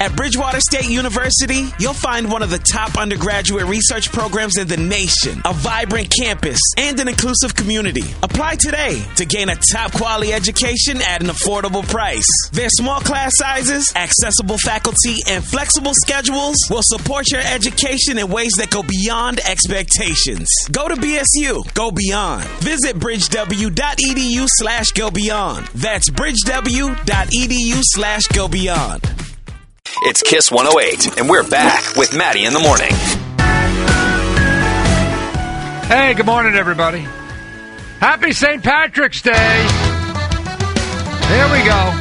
At Bridgewater State University, you'll find one of the top undergraduate research programs in the nation, a vibrant campus, and an inclusive community. Apply today to gain a top quality education at an affordable price. Their small class sizes, accessible faculty, and flexible schedules will support your education in ways that go beyond expectations. Go to BSU, go beyond. Visit bridgew.edu slash go beyond. That's bridgew.edu slash go beyond. It's Kiss 108, and we're back with Maddie in the morning. Hey, good morning, everybody. Happy St. Patrick's Day. Here we go.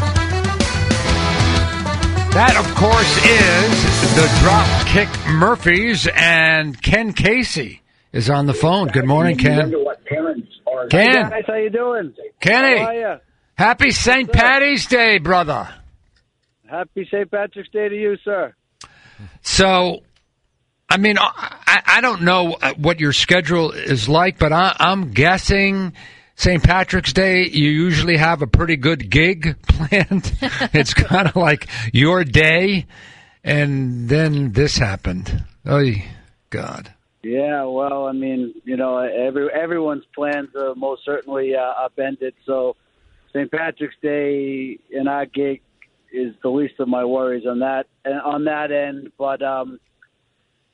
That, of course, is the Dropkick Murphys, and Ken Casey is on the phone. Good morning, Ken. Ken. Guys, how you doing? Kenny. How? Happy St. Patty's Day, brother. Happy St. Patrick's Day to you, sir. So, I mean, I, I don't know uh, what your schedule is like, but I, I'm guessing St. Patrick's Day, you usually have a pretty good gig planned. it's kind of like your day, and then this happened. Oh, God. Yeah, well, I mean, you know, every everyone's plans are most certainly uh, upended. So, St. Patrick's Day in our gig is the least of my worries on that on that end. But um,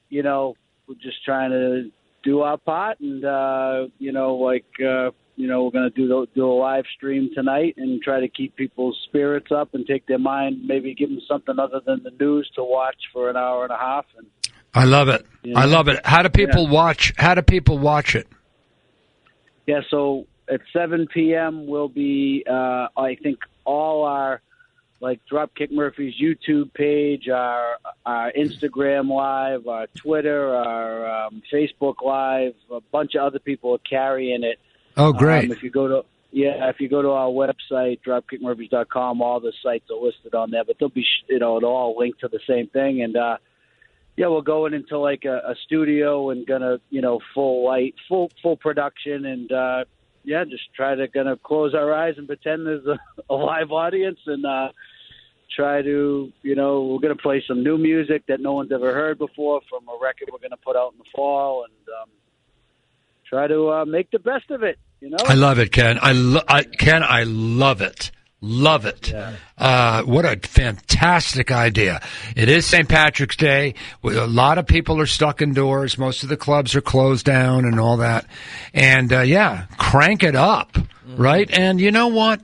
you know, we're just trying to do our part, and uh, you know, like uh, you know, we're going to do the, do a live stream tonight and try to keep people's spirits up and take their mind, maybe give them something other than the news to watch for an hour and a half. And I love it. Yeah. I love it. How do people Yeah. watch? How do people watch it? Yeah, so at 7 p.m. will be, uh, I think, all our like Dropkick Murphy's YouTube page, our our Instagram live, our Twitter, our um, Facebook live. A bunch of other people are carrying it. Oh, great. Um, if you go to yeah, if you go to our website dropkickmurphys.com, all the sites are listed on there. But they'll be you know it'll all link to the same thing. And uh, yeah, we're going into like a, a studio and gonna you know full light, full full production, and uh, yeah, just try to gonna close our eyes and pretend there's a, a live audience and. uh Try to, you know, we're going to play some new music that no one's ever heard before from a record we're going to put out in the fall, and um, try to uh, make the best of it. You know, I love it, Ken. I, lo- I Ken, I love it. Love it. Uh, what a fantastic idea. It is St. Patrick's Day. A lot of people are stuck indoors. Most of the clubs are closed down and all that. And, uh, yeah, crank it up, right? And you know what?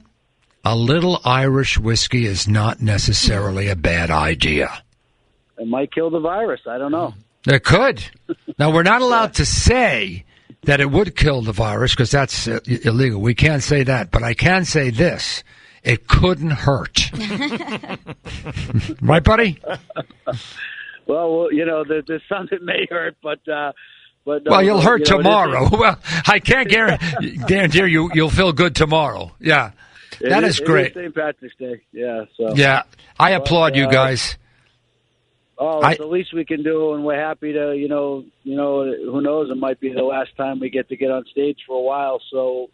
A little Irish whiskey is not necessarily a bad idea. it might kill the virus. I don't know. It could. Now, we're not allowed to say that it would kill the virus because that's uh, illegal. We can't say that. But I can say this it couldn't hurt. right, buddy? Well, well you know, there, there's some that may hurt, but uh, but no, Well, you'll hurt you know, tomorrow. Well, I can't guarantee, guarantee you you'll feel good tomorrow. Yeah. That is it great. St. Patrick's Day. Yeah. So Yeah. I applaud you uh, guys. Oh, I- it's the least we can do, and we're happy to, you know, you know, who knows? It might be the last time we get to get on stage for a while. So,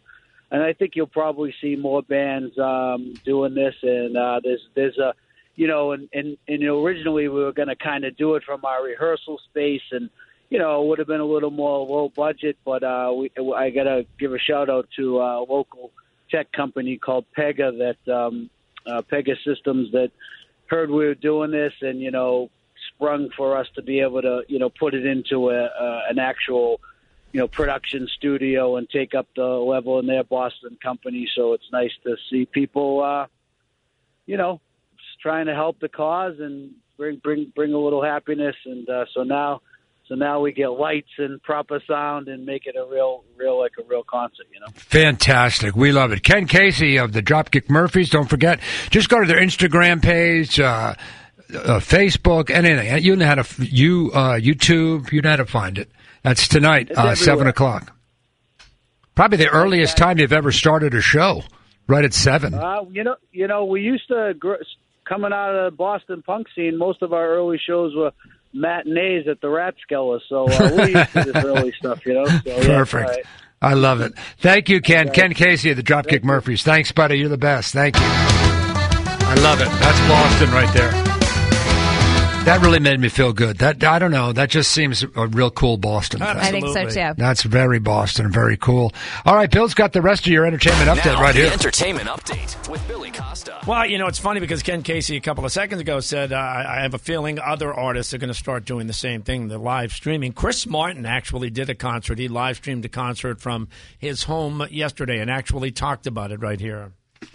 and I think you'll probably see more bands um, doing this. And uh, there's there's a, you know, and and, and originally we were going to kind of do it from our rehearsal space, and you know, it would have been a little more low budget. But uh, we, I got to give a shout out to a local tech company called Pega that um, uh, Pegasystems that heard we were doing this, and you know sprung for us to be able to, you know, put it into a, uh, an actual, you know, production studio and take up the level in their Boston company. So it's nice to see people, uh, you know, trying to help the cause and bring bring bring a little happiness. And uh, so now, so now we get lights and proper sound and make it a real, real like a real concert. You know. Fantastic. We love it. Ken Casey of the Dropkick Murphys. Don't forget, just go to their Instagram page, uh, uh, Facebook, anything. You know how to, you, uh, YouTube, you know how to find it. That's tonight, uh, 7 o'clock. Probably the earliest time you've ever started a show, right at 7. Uh, you know, you know, we used to gr- coming out of the Boston punk scene. Most of our early shows were matinees at the Rathskeller, so uh, we're used to this early stuff. You know, so, yeah, Perfect. I love it. Thank you, Ken. Ken Casey of the Dropkick Murphys. Thanks, buddy. You're the best. Thank you. I love it. That's Boston right there. That really made me feel good. That I don't know. That just seems a real cool Boston thing. I think so too. That's very Boston, very cool. All right, Bill's got the rest of your entertainment update Now, right the here. entertainment update with Billy Costa. Well, you know, it's funny because Ken Casey a couple of seconds ago said, uh, I I have a feeling other artists are going to start doing the same thing, the live streaming. Chris Martin actually did a concert. He live streamed a concert from his home yesterday and actually talked about it right here.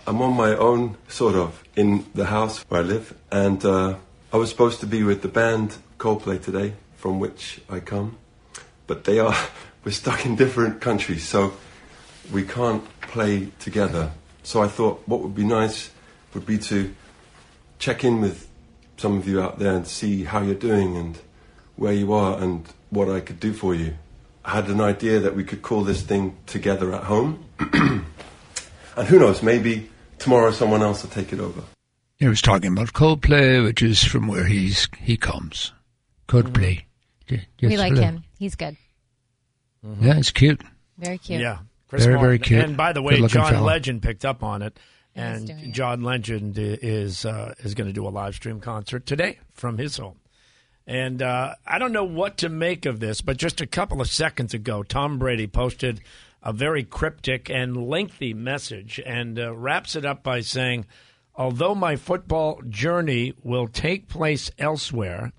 I'm on my own, sort of, in the house where I live, and uh, I was supposed to be with the band Coldplay today, from which I come, but they are we're stuck in different countries, so we can't play together. So I thought what would be nice would be to check in with some of you out there and see how you're doing and where you are and what I could do for you. I had an idea that we could call this thing Together at Home. And who knows, maybe tomorrow someone else will take it over. He was talking about Coldplay, which is from where he's he comes. Coldplay. Y- yes, we like hello. him. He's good. Yeah, he's cute. Very cute. Yeah. Chris Very, very cute. And by the way, John fella. Legend picked up on it. And. John Legend is uh, is going to do a live stream concert today from his home. And uh, I don't know what to make of this, but just a couple of seconds ago, Tom Brady posted a very cryptic and lengthy message and uh, wraps it up by saying, Although my football journey will take place elsewhere,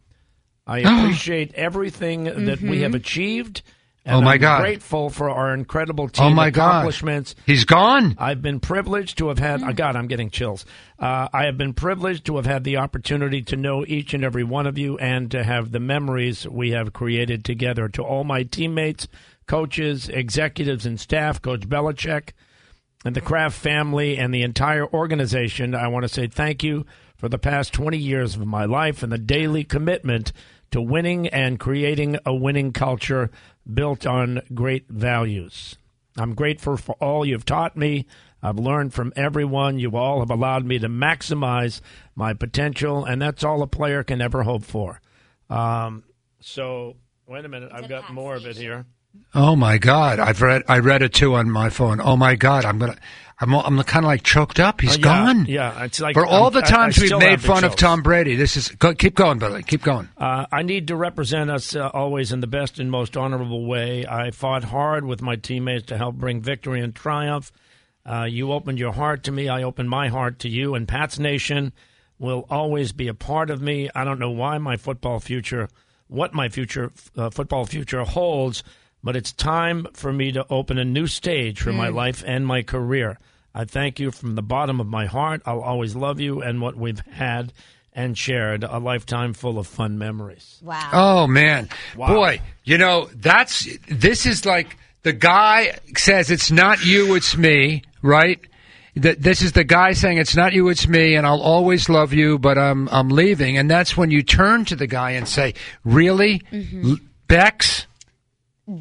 I appreciate everything that we have achieved. And Oh, my I'm God. grateful for our incredible team Oh my God! accomplishments. He's gone. I've been privileged to have had. Oh God, I'm getting chills. Uh, I have been privileged to have had the opportunity to know each and every one of you, and to have the memories we have created together. To all my teammates, coaches, executives, and staff, Coach Belichick, and the Kraft family, and the entire organization, I want to say thank you for the past 20 years of my life and the daily commitment to winning and creating a winning culture built on great values. I'm grateful for all you've taught me. I've learned from everyone. You all have allowed me to maximize my potential, and that's all a player can ever hope for. Um, so, wait a minute. I've got more of it here. Oh my God! I've read I read it too on my phone. Oh my God! I'm gonna. I'm I'm kind of like choked up. He's Uh, yeah, gone. yeah, it's like for all I'm- the I- I times we've made fun of. Tom Brady. This is go, keep going, Billy. Keep going. Uh, I need to represent us uh, always in the best and most honorable way. I fought hard with my teammates to help bring victory and triumph. Uh, you opened your heart to me. I opened my heart to you. And Pat's Nation will always be a part of me. I don't know why my football future, what my future uh, football future holds, but it's time for me to open a new stage for my mm. life and my career. I thank you from the bottom of my heart. I'll always love you and what we've had and shared a lifetime full of fun memories. Wow. Oh man, Wow. boy, you know that's this is like the guy says it's not you, it's me, right? That this is the guy saying it's not you, it's me, and I'll always love you, but I'm I'm leaving, and that's when you turn to the guy and say, "Really, mm-hmm. L- Bex?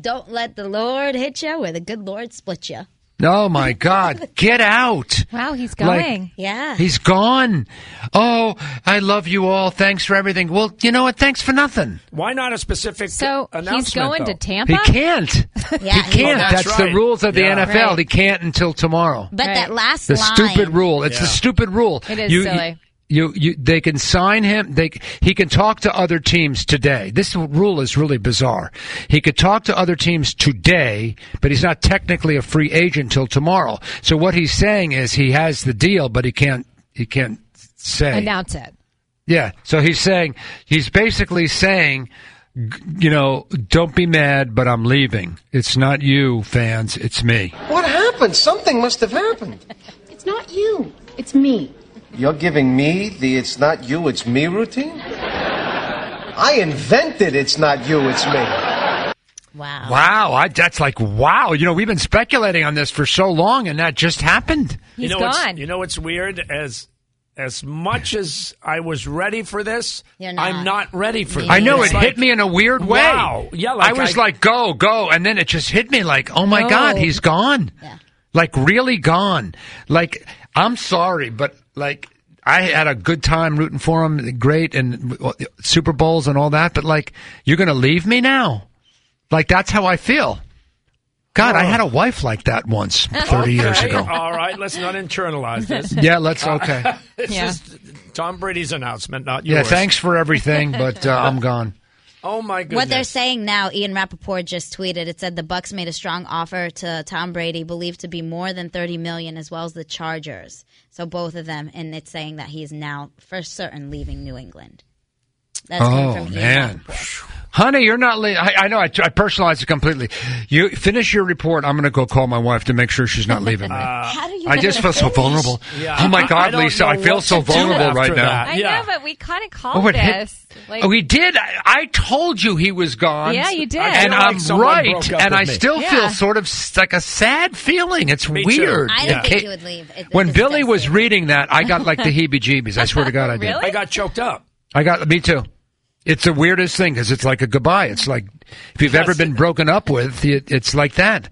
Don't let the Lord hit you where the good Lord split you. Oh my God, get out!" Wow, he's Like- going. Yeah. He's gone. Oh, I love you all. Thanks for everything. Well, you know what? Thanks for nothing. Why not a specific so he's going though? to Tampa. He can't. Yeah, he can't. Oh, that's that's the rules of the Yeah. NFL. Right. He can't until tomorrow. But Right. that last The line. stupid rule. It's the stupid rule. It is you, silly. You, you, they can sign him. They, he can talk to other teams today. This rule is really bizarre. He could talk to other teams today, but he's not technically a free agent till tomorrow. So what he's saying is he has the deal, but he can't. He can't say. Announce it. Yeah. So he's saying, he's basically saying, you know, don't be mad, but I'm leaving. It's not you, fans. It's me. What happened? Something must have happened. It's not you. It's me. You're giving me the it's not you, it's me routine? I invented it's not you, it's me. Wow. Wow. I, that's like, wow. You know, we've been speculating on this for so long, and that just happened. He's you know what's- gone. You know what's weird? As as much as I was ready for this, not. I'm not ready for this. I know It's it like- hit me in a weird way. Wow. Yeah, like I was I- like, go, go. And then it just hit me like, oh my No. God, he's gone. Yeah. Like, really gone. Like, I'm sorry, but like, I had a good time rooting for him. Great. And uh, Super Bowls and all that. But like, you're going to leave me now? Like, that's how I feel. God, I had a wife like that once, thirty years ago. All right, let's not internalize this. Yeah, let's okay. It's Yeah. just Tom Brady's announcement, not yours. Yeah, thanks for everything, but uh, I'm gone. Oh my goodness. What they're saying now, Ian Rapoport just tweeted. It said the Bucs made a strong offer to Tom Brady, believed to be more than thirty million, as well as the Chargers. So both of them, and it's saying that he is now for certain leaving New England. That's coming Oh from Ian man, Rapoport. Honey, you're not. Le- I, I know. I, I personalized it completely. You finish your report. I'm going to go call my wife to make sure she's not leaving me. Uh, How do you? I just to feel so vulnerable. Yeah. Oh my I God, don't Lisa, I feel so vulnerable after right now. I Yeah. know, but we kind of Oh, called it hit- this. Like, Oh, we did. I, I told you he was gone. Yeah, you did. And like I'm right, and with I me. still Yeah. feel sort of like a sad feeling. It's Me too. weird. I didn't think Kate- he would leave. It- when it's Billy was reading that, I got like the heebie-jeebies. I swear to God, I did. Really? I got choked up. I got me too. It's the weirdest thing because it's like a goodbye. It's like if you've ever been broken up with, it, it's like that.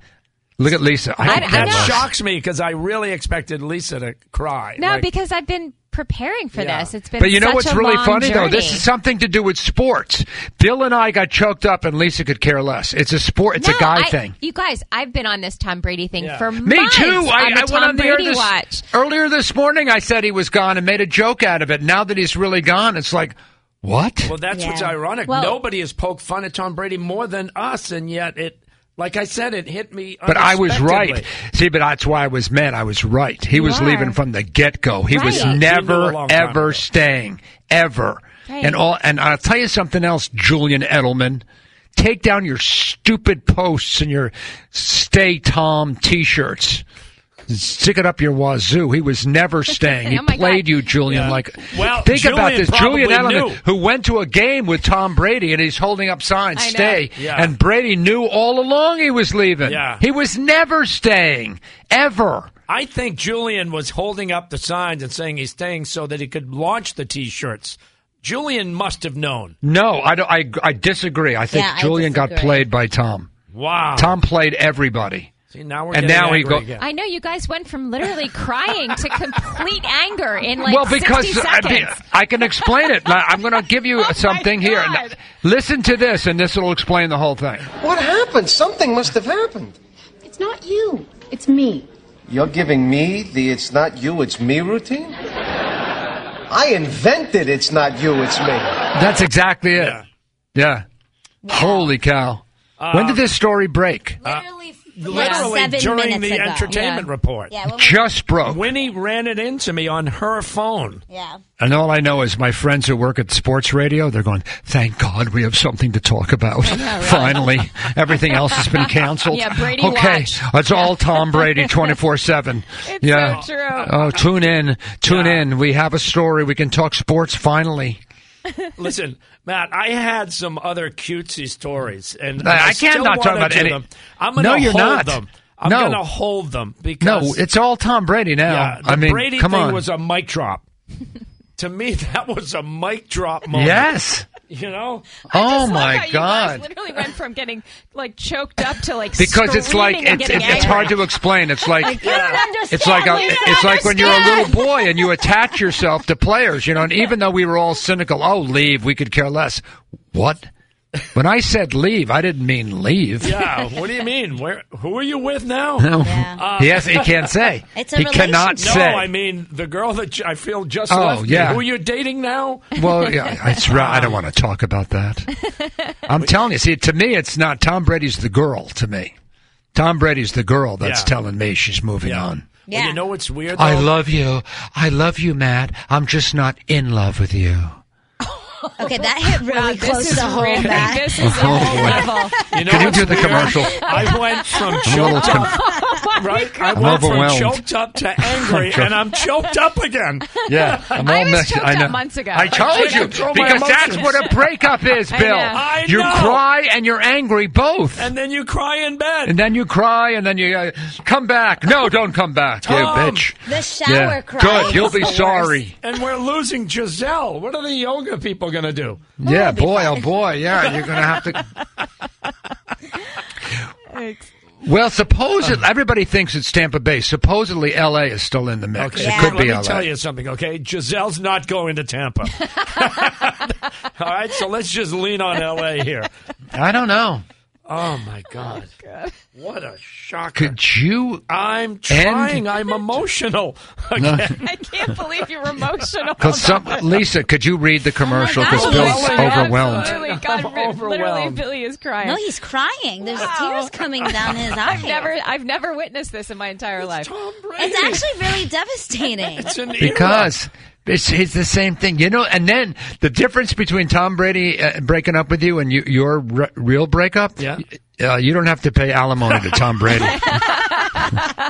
Look at Lisa. I, I- could I That know. shocks me because I really expected Lisa to cry. no, Like, because I've been preparing for Yeah. this. It's been But you know such what's really long funny though? This is something to do with sports. Bill and I got choked up, and Lisa could care less. It's a sport. It's No, a guy I- thing. You guys, I've been on this Tom Brady thing Yeah. for Me months. too. I, on the I Tom went on the air this, watch. earlier this morning. I said he was gone and made a joke out of it. Now that he's really gone, it's like what? Well, that's what's ironic. Well- Nobody has poked fun at Tom Brady more than us, and yet it, like I said, it hit me. But I was right. See, but that's why I was mad. I was right. He You was are. leaving from the get go. He was Right. He knew a never ever ago. staying ever. Right. And all. And I'll tell you something else, Julian Edelman. Take down your stupid posts and your "Stay Tom" T-shirts. Stick it up your wazoo. He was never staying. He Oh played God. you, Julian. Yeah. Like, Well, think about this. Julian probably Edelman, knew. who went to a game with Tom Brady, and he's holding up signs, I "Stay." Yeah. And Brady knew all along he was leaving. Yeah. He was never staying, ever. I think Julian was holding up the signs and saying he's staying so that he could launch the T-shirts. Julian must have known. No, I, don't, I, I disagree. I think Yeah, I Julian got played by Tom. Wow. Tom played everybody. See, now we're and getting now he angry go- again. I know you guys went from literally crying to complete anger in like well, because uh, 60 I, seconds. mean, I can explain it. I'm going to give you Oh, something here. Now, Listen to this, and this will explain the whole thing. What happened? Something must have happened. It's not you. It's me. You're giving me the it's not you, it's me routine? I invented it's not you, it's me. That's exactly it. Yeah. Yeah. Holy cow. when did um, this story break? Literally, Literally seven during the ago. entertainment Yeah. report. Yeah, when we- Just broke. Winnie ran it into me on her phone. yeah. And all I know is my friends who work at sports radio, they're going, thank God we have something to talk about. Finally. Everything else has been canceled. Yeah, Brady Okay. Watch. It's all Tom Brady 24 7. It's Yeah. so true. Oh, tune in. Tune Yeah. in. We have a story. We can talk sports finally. Listen, Matt, I had some other cutesy stories, and I- I, I can't not talk about any- them. I'm going No, to you're hold not. them. I'm No. going to hold them No, because it's all Tom Brady now. yeah, the I mean, Brady come thing on. was a mic drop. to me, that was a mic drop moment. yes. you know. Oh Just love how my you guys God. literally went from getting like choked up to like Because it's like it's, it's, it's hard to explain. It's like You don't understand. It's like a, Lisa. it's like when you're a little boy and you attach yourself to players, you know. And even though we were all cynical, oh, leave, we could care less. What? When I said leave, I didn't mean leave. Yeah. What do you mean? Where? Who are you with now? No. Yeah. Uh, he has, he can't say. It's a he cannot relationship. No, say. I mean the girl that j- I feel just Oh, left. me. yeah. Who are you dating now? well, yeah, it's right. I don't want to talk about that. I'm telling you. See, to me, it's not. Tom Brady's the girl. To me, Tom Brady's the girl that's Yeah. telling me she's moving Yeah. on. Well, you know what's weird? Though? I love you. I love you, Matt. I'm just not in love with you. Okay, that hit really Wow, close this is to home. really, this is a whole oh, level. You know Can you do the weird? commercial? I went from I'm a little choked up, right? I went from choked up to angry, and I'm choked up again. Yeah, I'm I was messed- choked I up months ago. I told can't you control my because that's emotions. what a breakup is, I Bill. know. I you know. cry and you're angry both, And then you cry in bed. and then you cry and then you uh, come back. No, don't come back, you Tom. bitch. The shower Yeah, cry. good. You'll is be worst. sorry. and we're losing Gisele. What are the yoga people going to do? Yeah, boy, oh boy, yeah. You're gonna have to. Well, supposedly um, everybody thinks it's Tampa Bay. Supposedly, L.A. is still in the mix. Okay, It Yeah. could let be me L.A. tell you something, okay? Gisele's not going to Tampa. All right, so let's just lean on L.A. here. I don't know. Oh my oh, God! What a shocker! Could you? I'm trying. I'm emotional. No. I can't believe you're emotional. Because some, Lisa, could you read the oh, commercial? Because oh, God, Bill's yes. overwhelmed. Absolutely. God, I'm literally. Billy is crying. No, he's crying. There's Wow. tears coming down his eyes. I've never, I've never witnessed this in my entire life. Tom Brady. It's actually really devastating. It's an era. Because it's, it's the same thing, you know. And then the difference between Tom Brady uh, breaking up with you and you, your r- real breakup, Yeah. uh, you don't have to pay alimony to Tom Brady.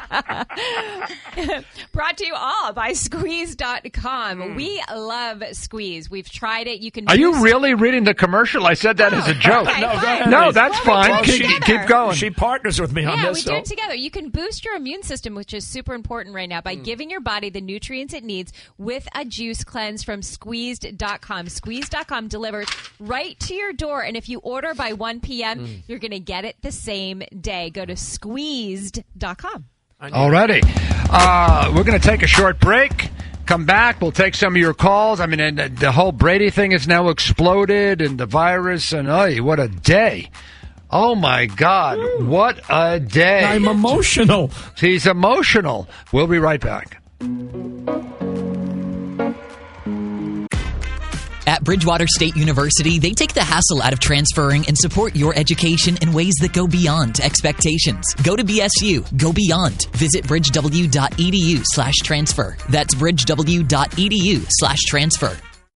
Brought to you all by Squeezed.com. We love Squeeze. We've tried it. You can. Are you boost- really reading the commercial? I said that as a joke. Okay, No, go fine. ahead. No, that's Well, fine. Keep, together. keep going. She partners with me on Yeah, this. we so. do it together. You can boost your immune system, which is super important right now, by Mm. giving your body the nutrients it needs with a juice cleanse from squeezed.com. Squeezed.com delivers right to your door. And if you order by 1 p.m., Mm. you're going to get it the same day. Go to squeezed.com. Alrighty. Uh, we're going to take a short break. Come back. We'll take some of your calls. I mean, and the, the whole Brady thing has now exploded, and the virus, and oh, what a day! Oh my God, what a day! I'm emotional. He's emotional. We'll be right back. At Bridgewater State University, they take the hassle out of transferring and support your education in ways that go beyond expectations. Go to BSU, go beyond. Visit bridgew.edu slash transfer. That's bridgew.edu slash transfer.